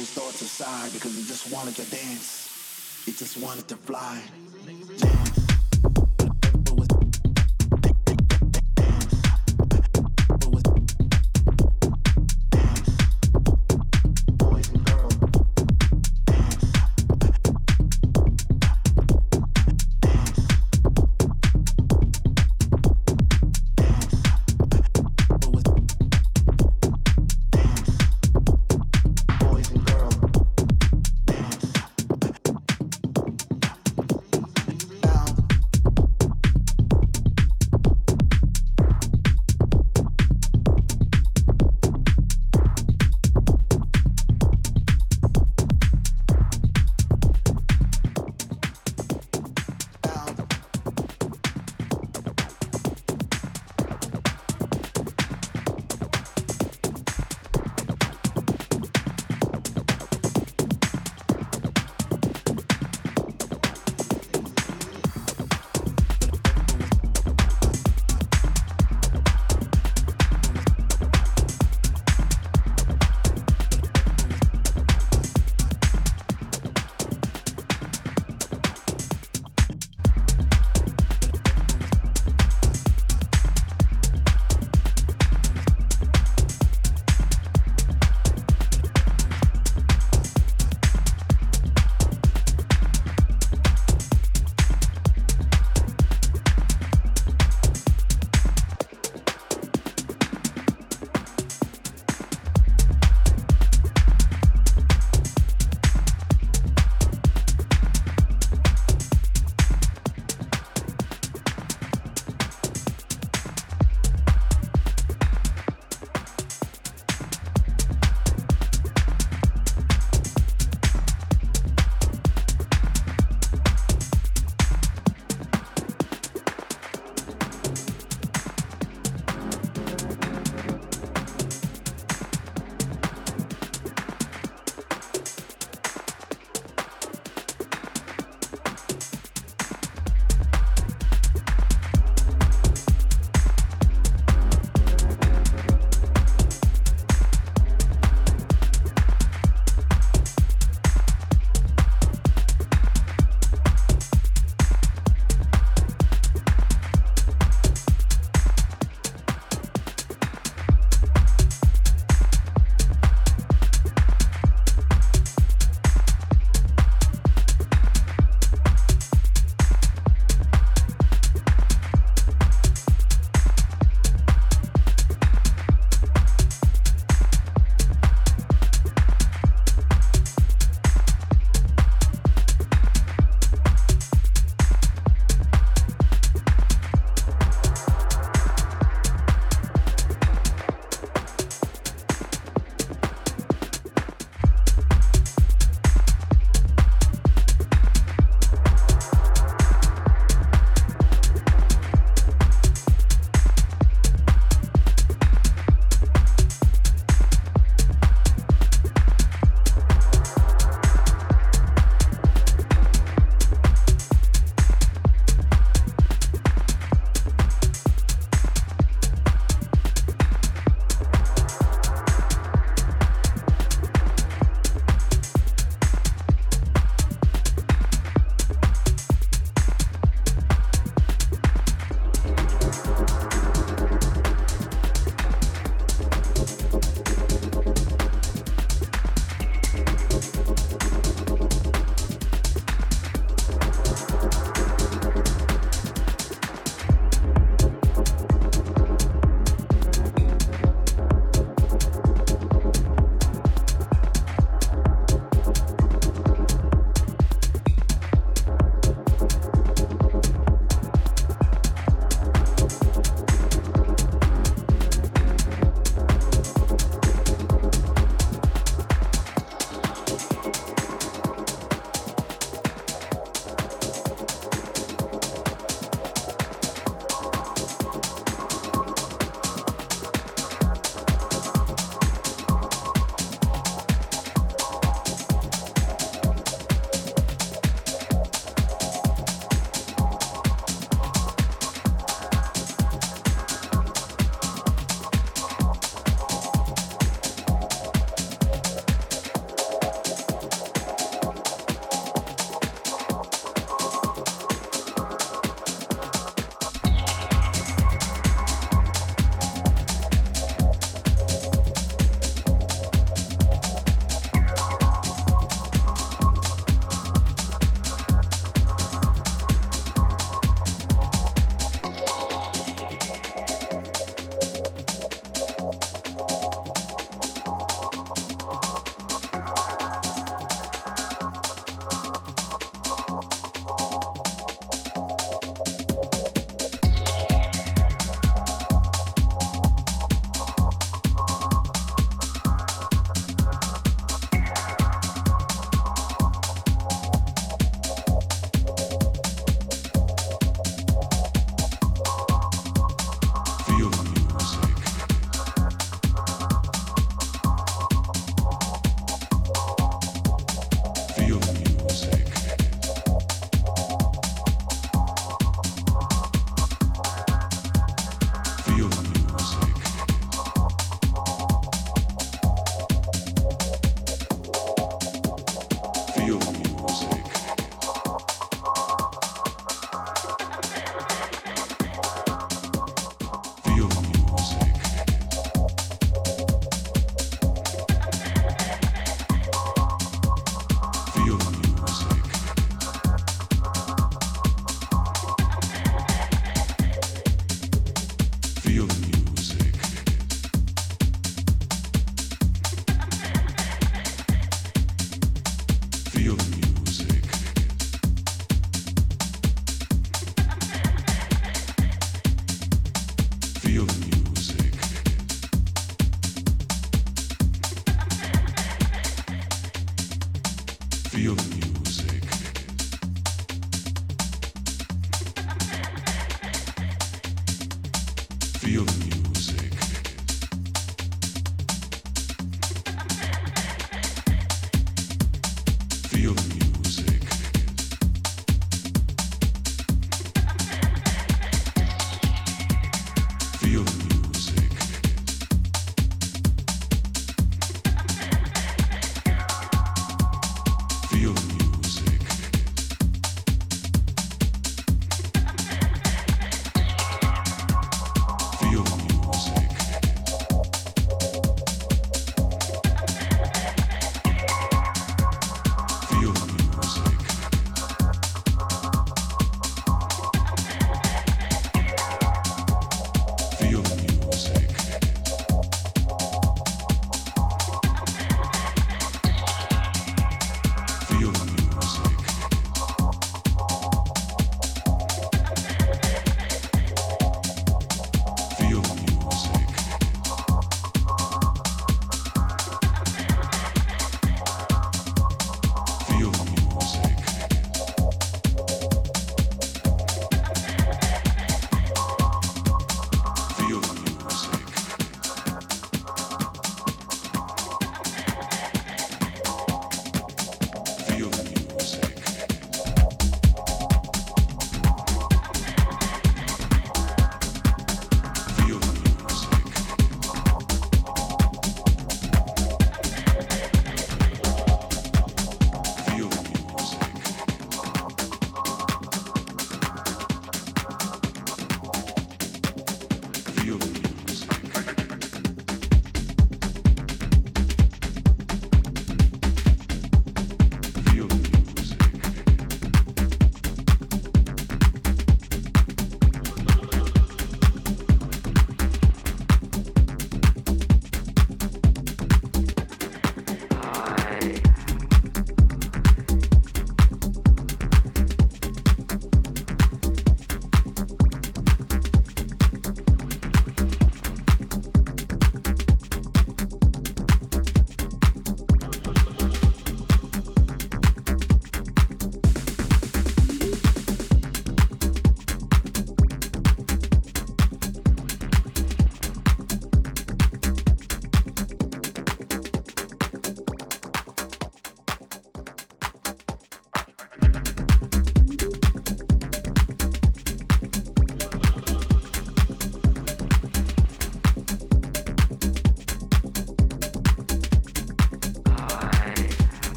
those thoughts aside because it just wanted to dance. It just wanted to fly.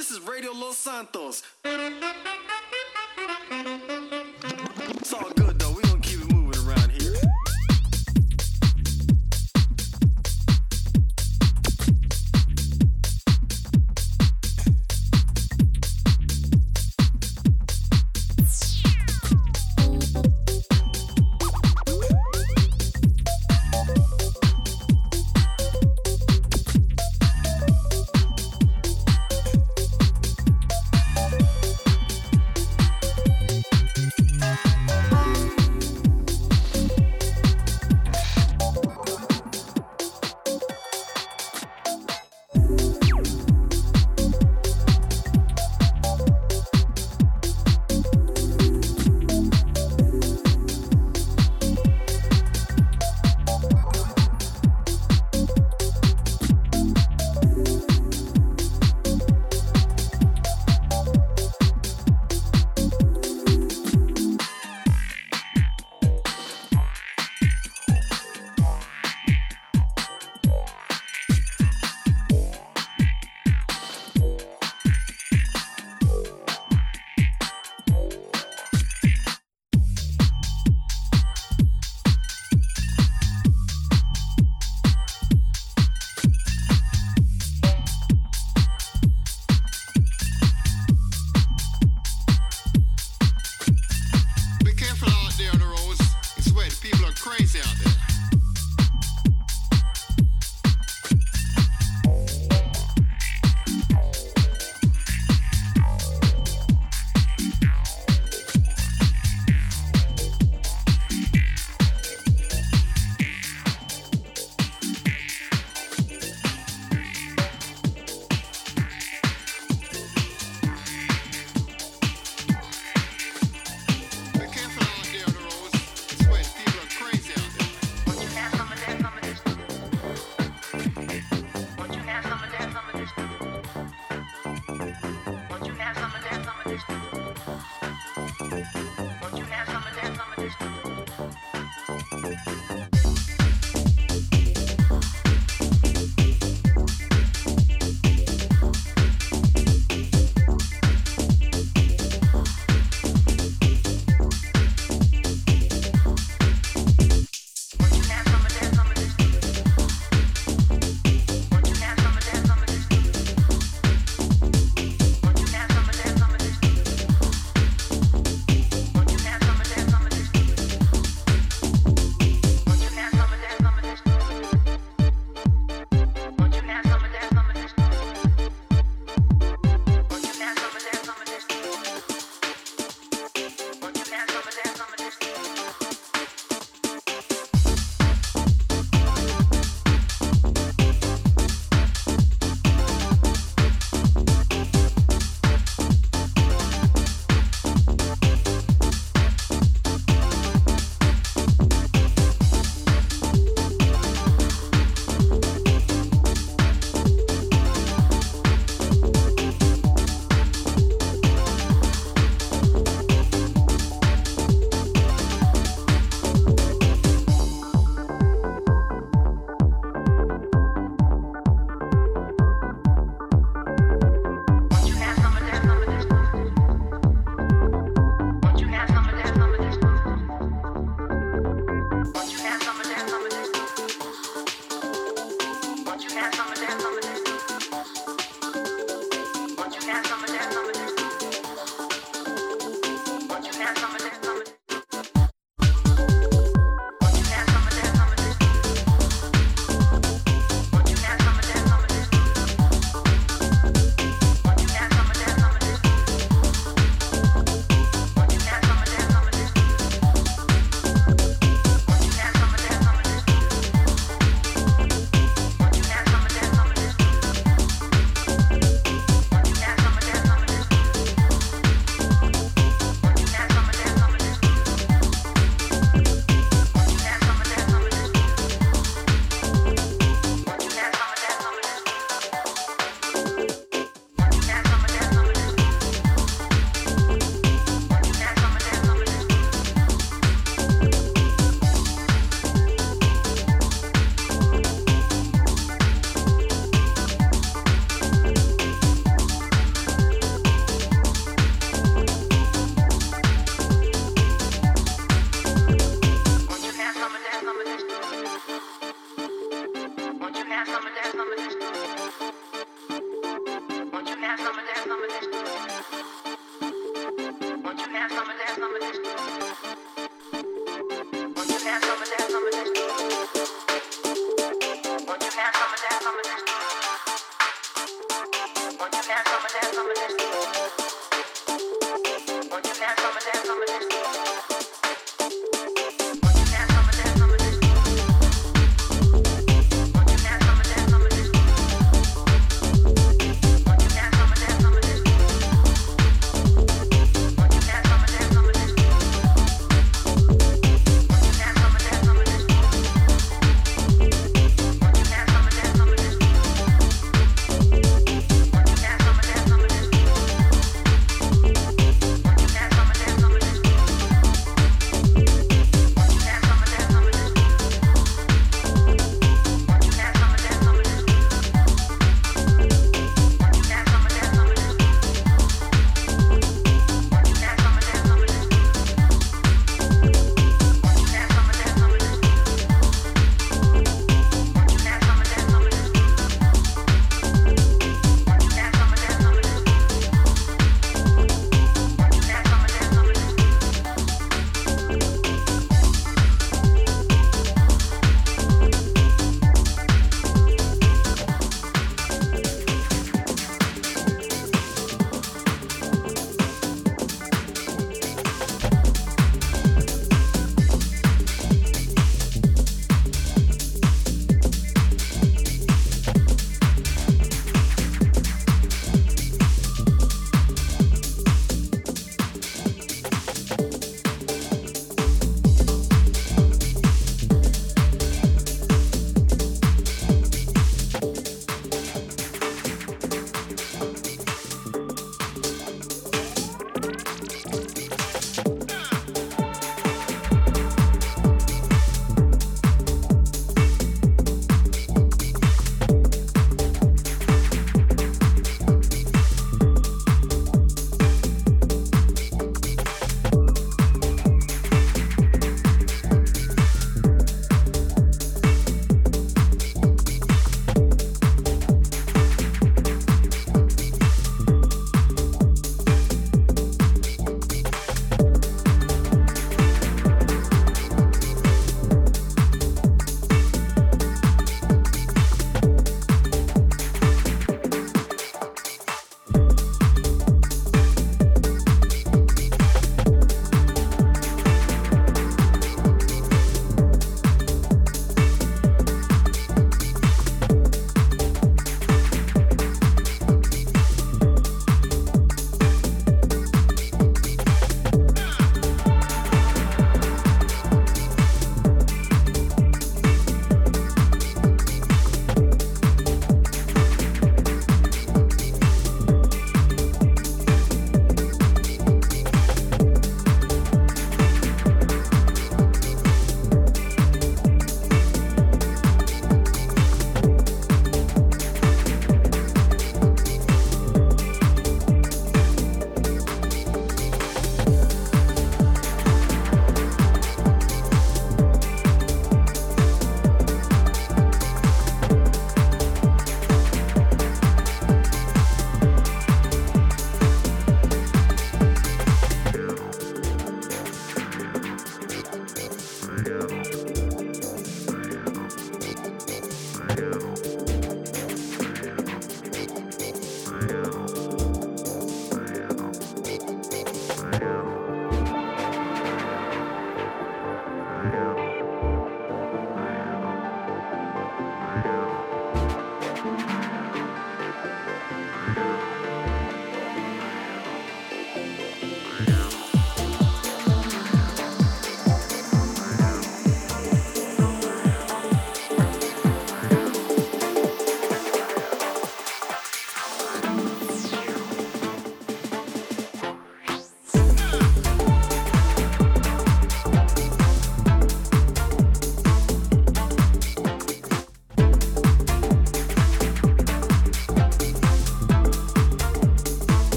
This is Radio Los Santos.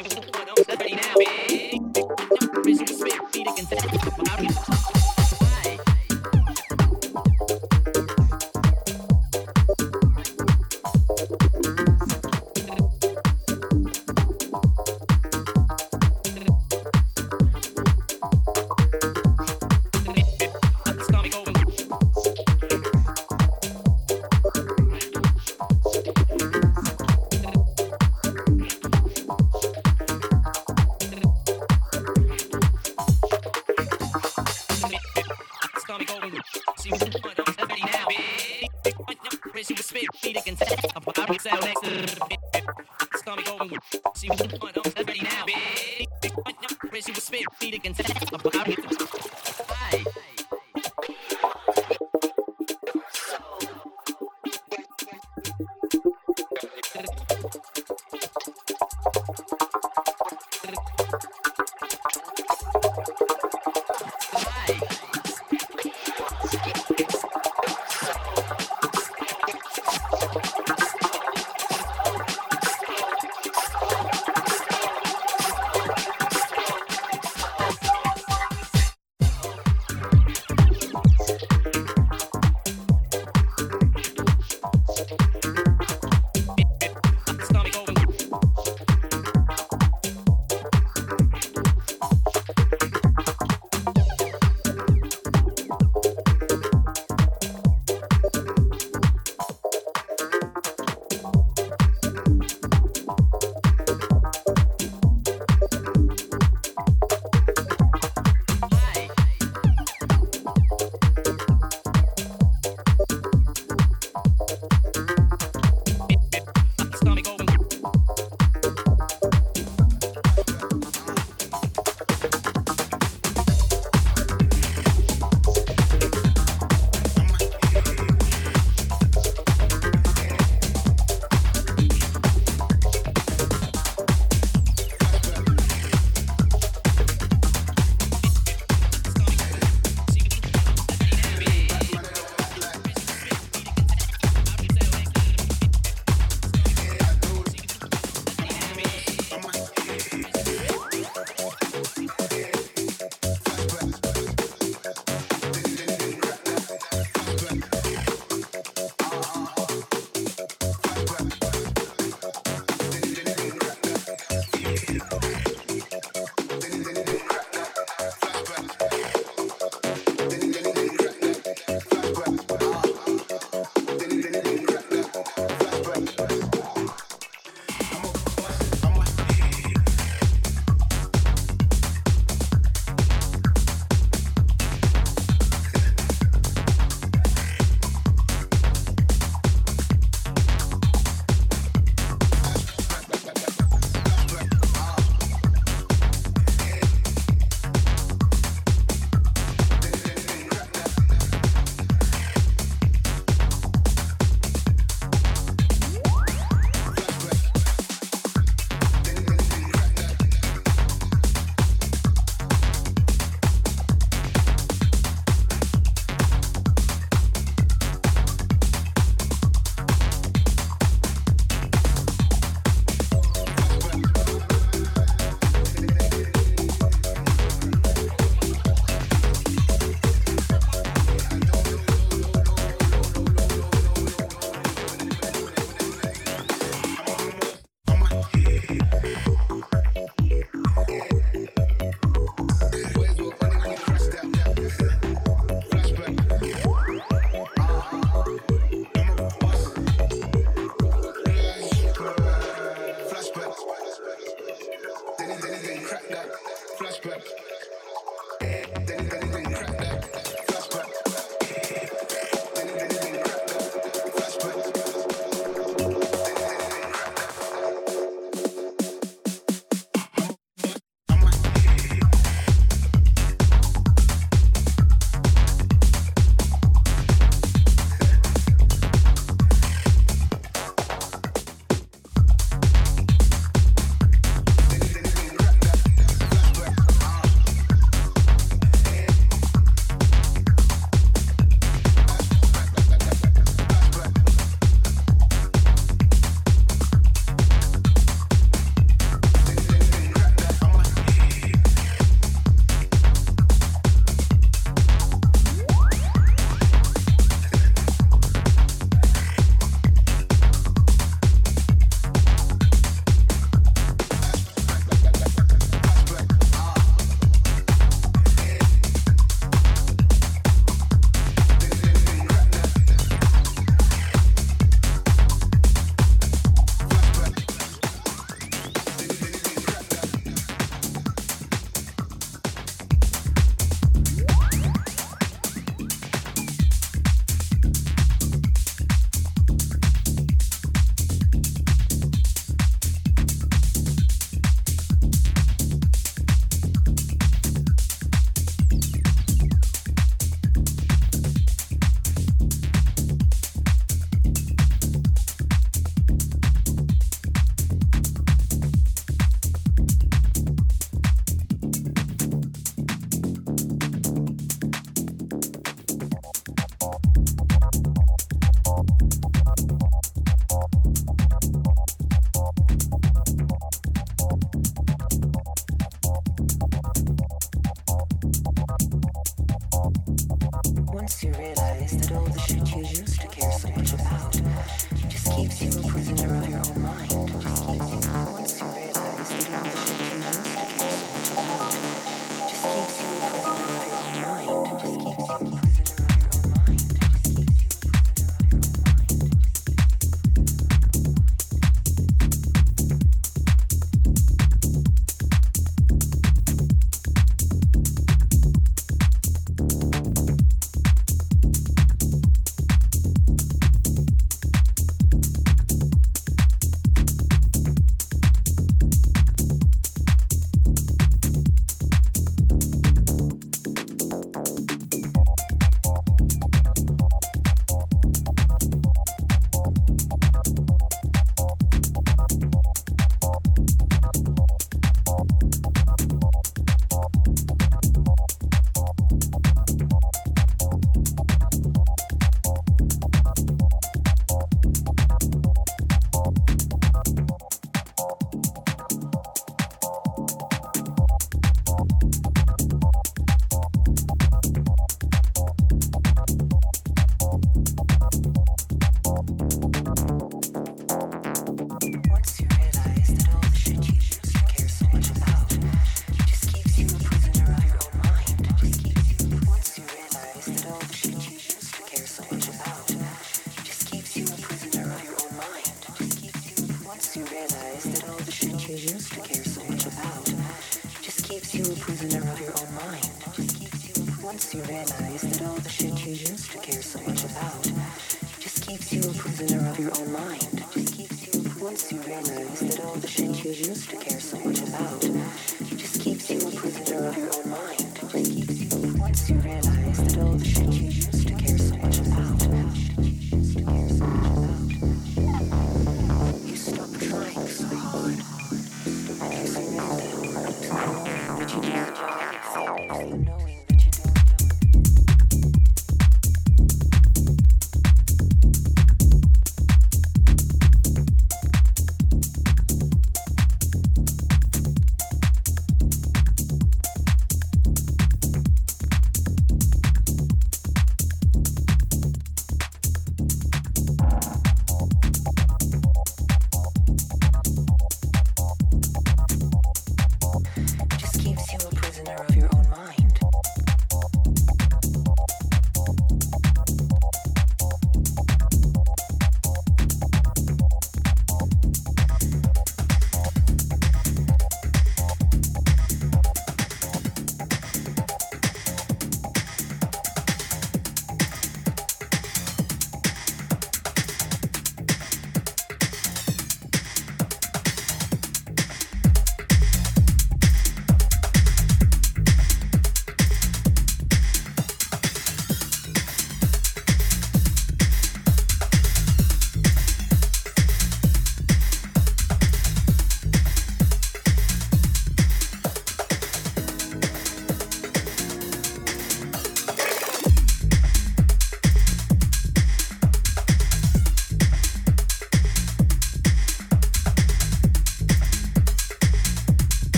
Thank you.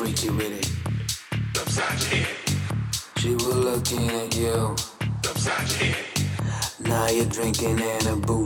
freaky with it. Upside your head. She was looking at you. Upside your head. Now you're drinking in a booth.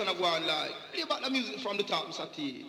son of go and. Play back the music from the top, Mr. T.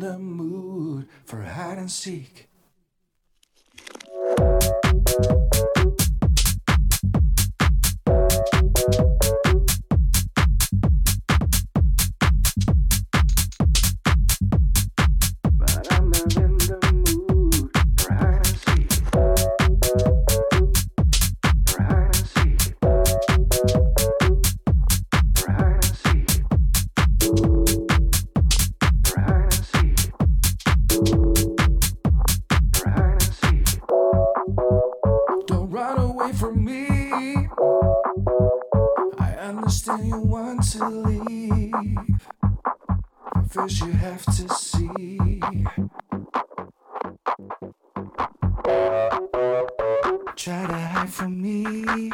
the mood for hide and seek. to leave. First, you have to see. Try to hide from me.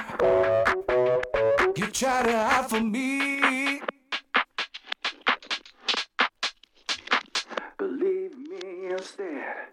You try to hide from me. Believe me instead.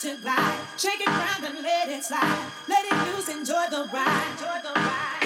To glide. Shake it round and let it slide. Let it loose, enjoy the ride. Enjoy the ride.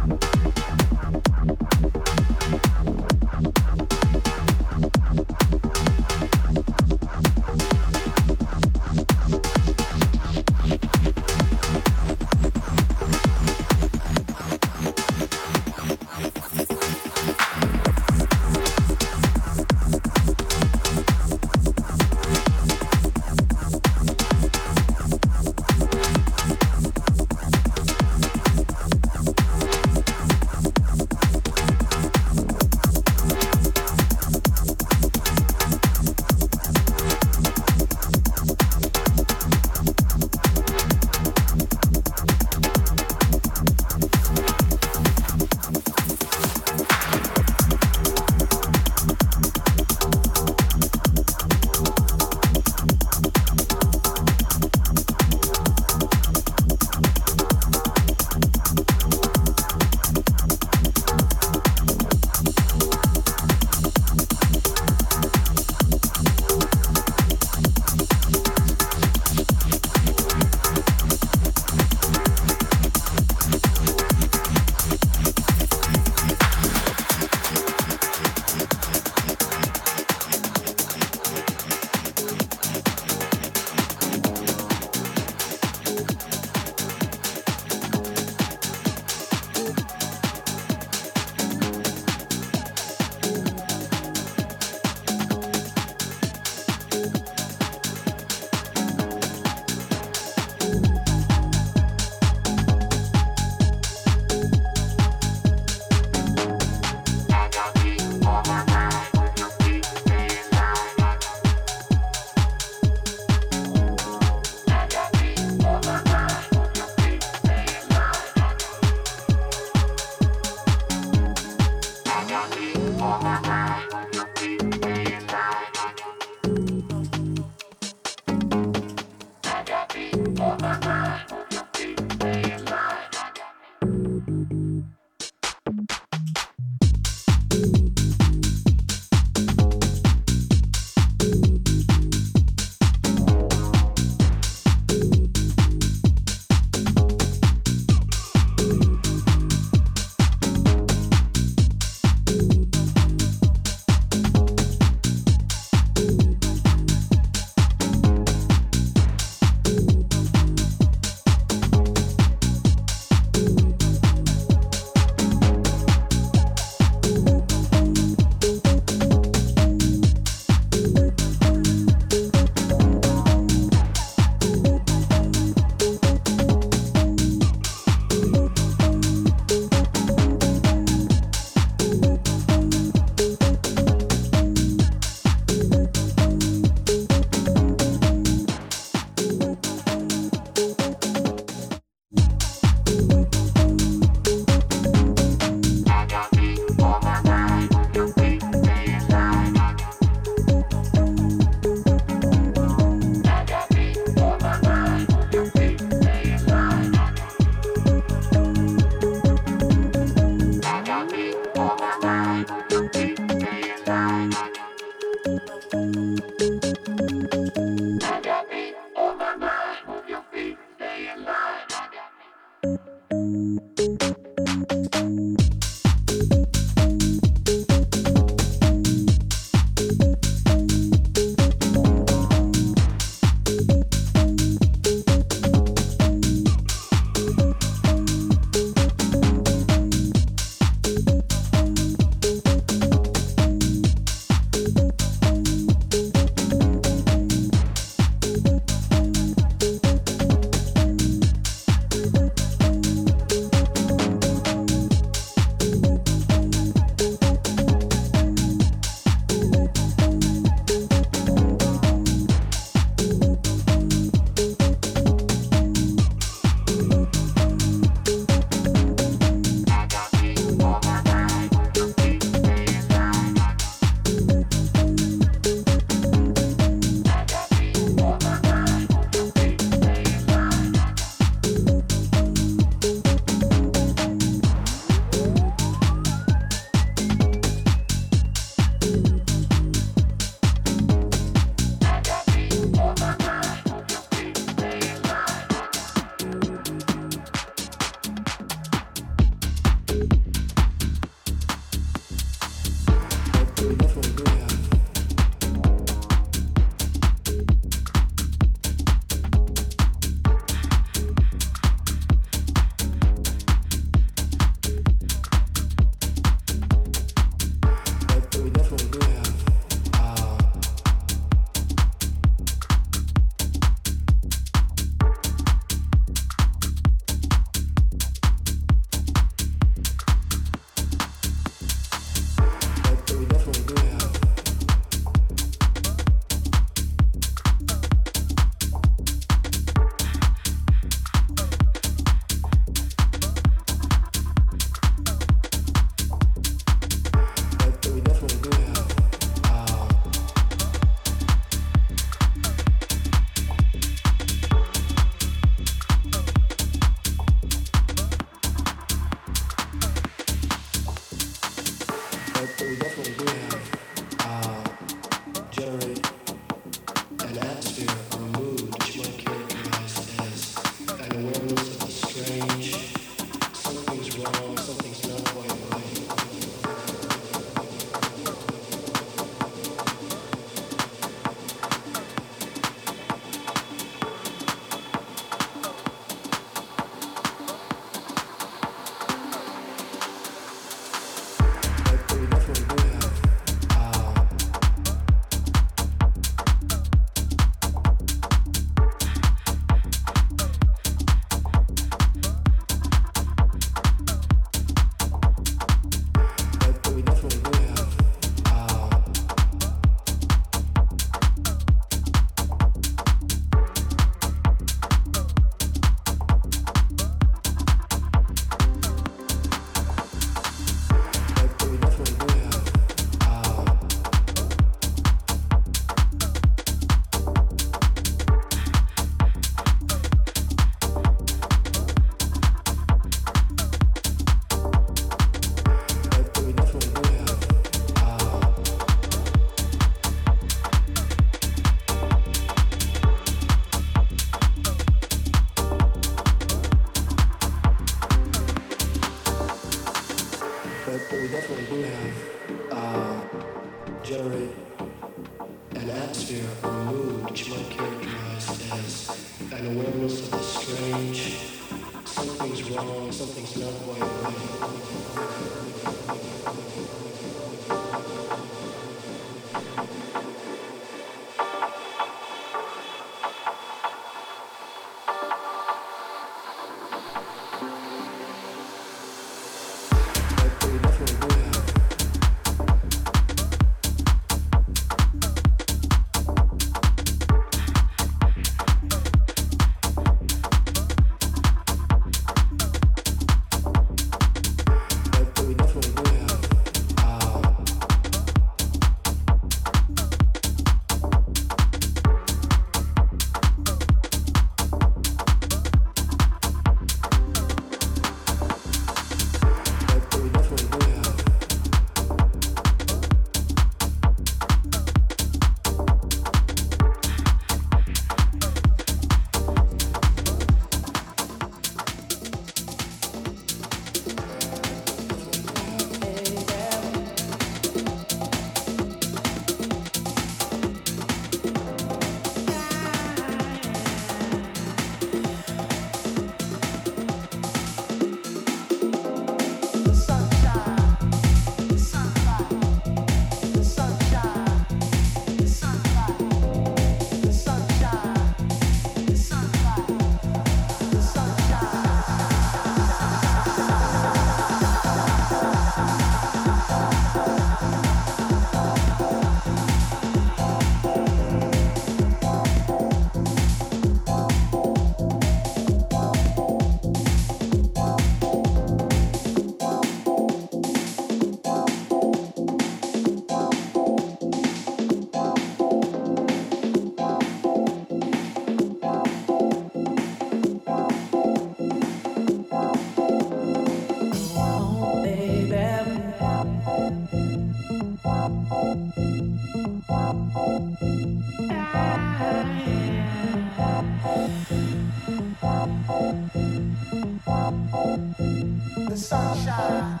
sunshine,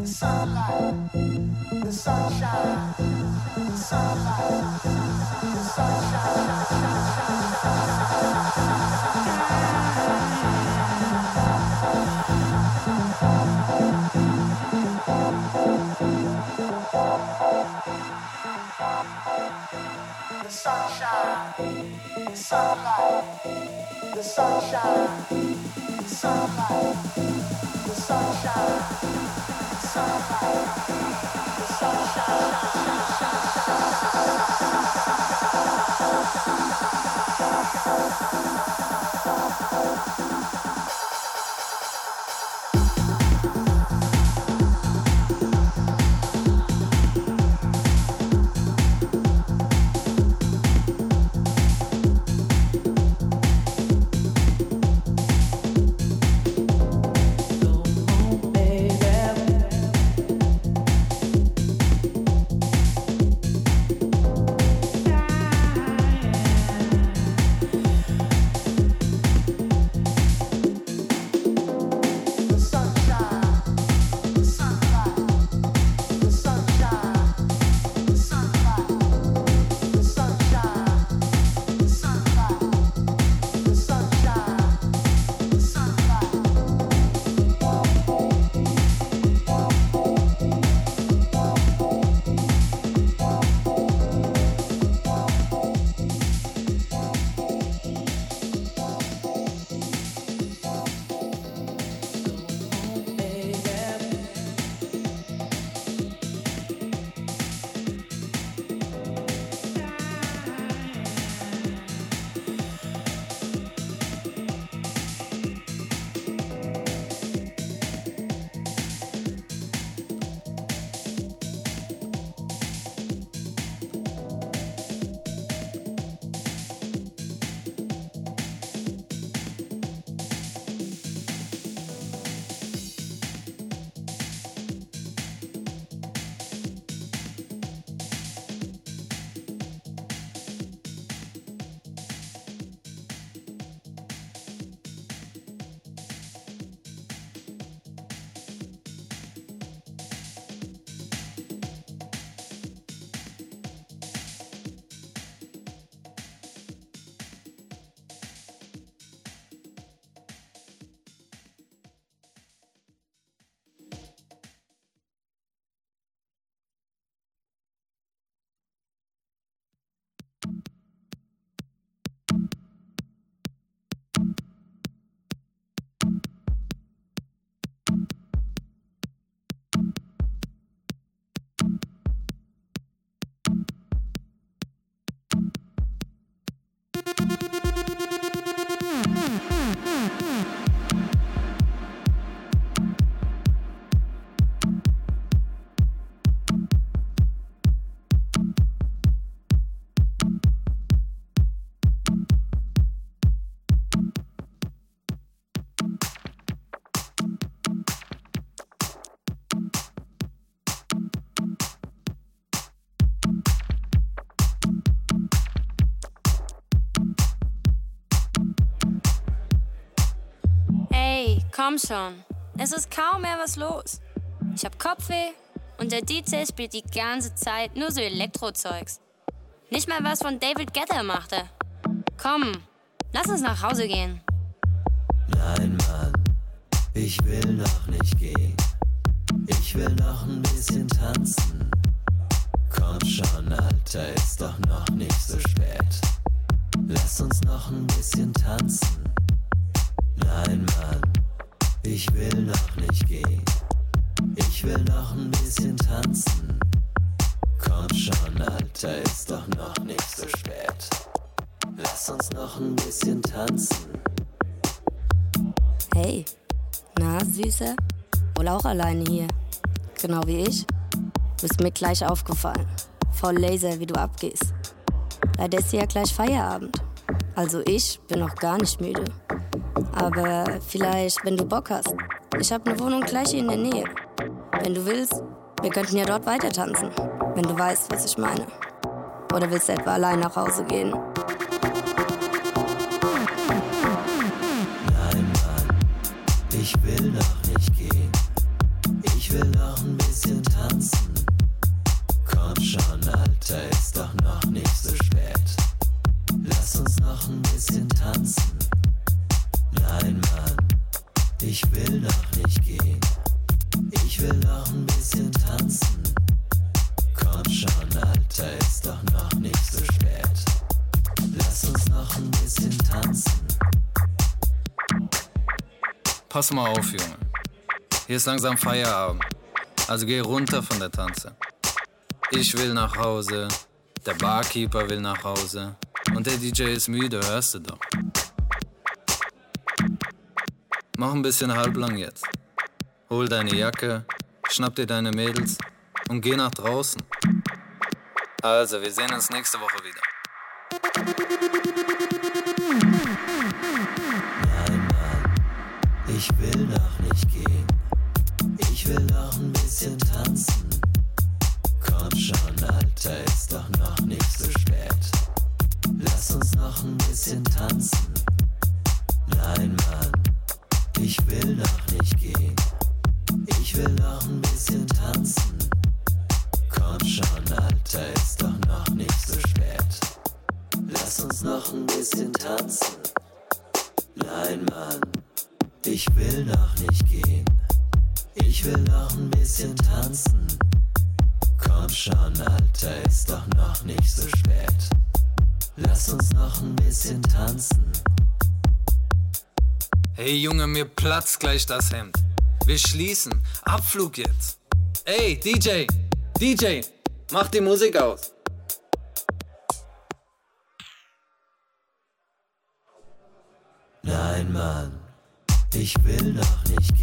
the sunlight, the sunshine, the sunlight, the sunshine. The sunshine, the sunlight, the sunshine, the sunlight sunshine, sunshine. Komm schon, es ist kaum mehr was los. Ich hab Kopfweh und der DJ spielt die ganze Zeit nur so Elektrozeugs. Nicht mal was von David Guetta machte. Komm, lass uns nach Hause gehen. Nein, Mann, ich will noch nicht gehen. Ich will noch ein bisschen tanzen. Komm schon, Alter, ist doch noch nicht so spät. Lass uns noch ein bisschen tanzen. Nein, Mann, ich will noch nicht gehen. Ich will noch ein bisschen tanzen. Komm schon, Alter, ist doch noch nicht so spät. Lass uns noch ein bisschen tanzen. Hey, na, Süße? Wohl auch alleine hier. Genau wie ich. Bist mir gleich aufgefallen. Voll laser, wie du abgehst. Leider ist ja gleich Feierabend. Also ich bin noch gar nicht müde. Aber vielleicht, wenn du Bock hast. Ich habe eine Wohnung gleich hier in der Nähe. Wenn du willst, wir könnten ja dort weiter tanzen. Wenn du weißt, was ich meine. Oder willst du etwa allein nach Hause gehen? Pass mal auf, Junge. Hier ist langsam Feierabend. Also geh runter von der Tanze. Ich will nach Hause, der Barkeeper will nach Hause und der DJ ist müde, hörst du doch. Mach ein bisschen halblang jetzt. Hol deine Jacke, schnapp dir deine Mädels und geh nach draußen. Also, wir sehen uns nächste Woche wieder. Mir platzt gleich das Hemd. Wir schließen. Abflug jetzt. Ey, DJ, DJ, mach die Musik aus. Nein, Mann, ich will noch nicht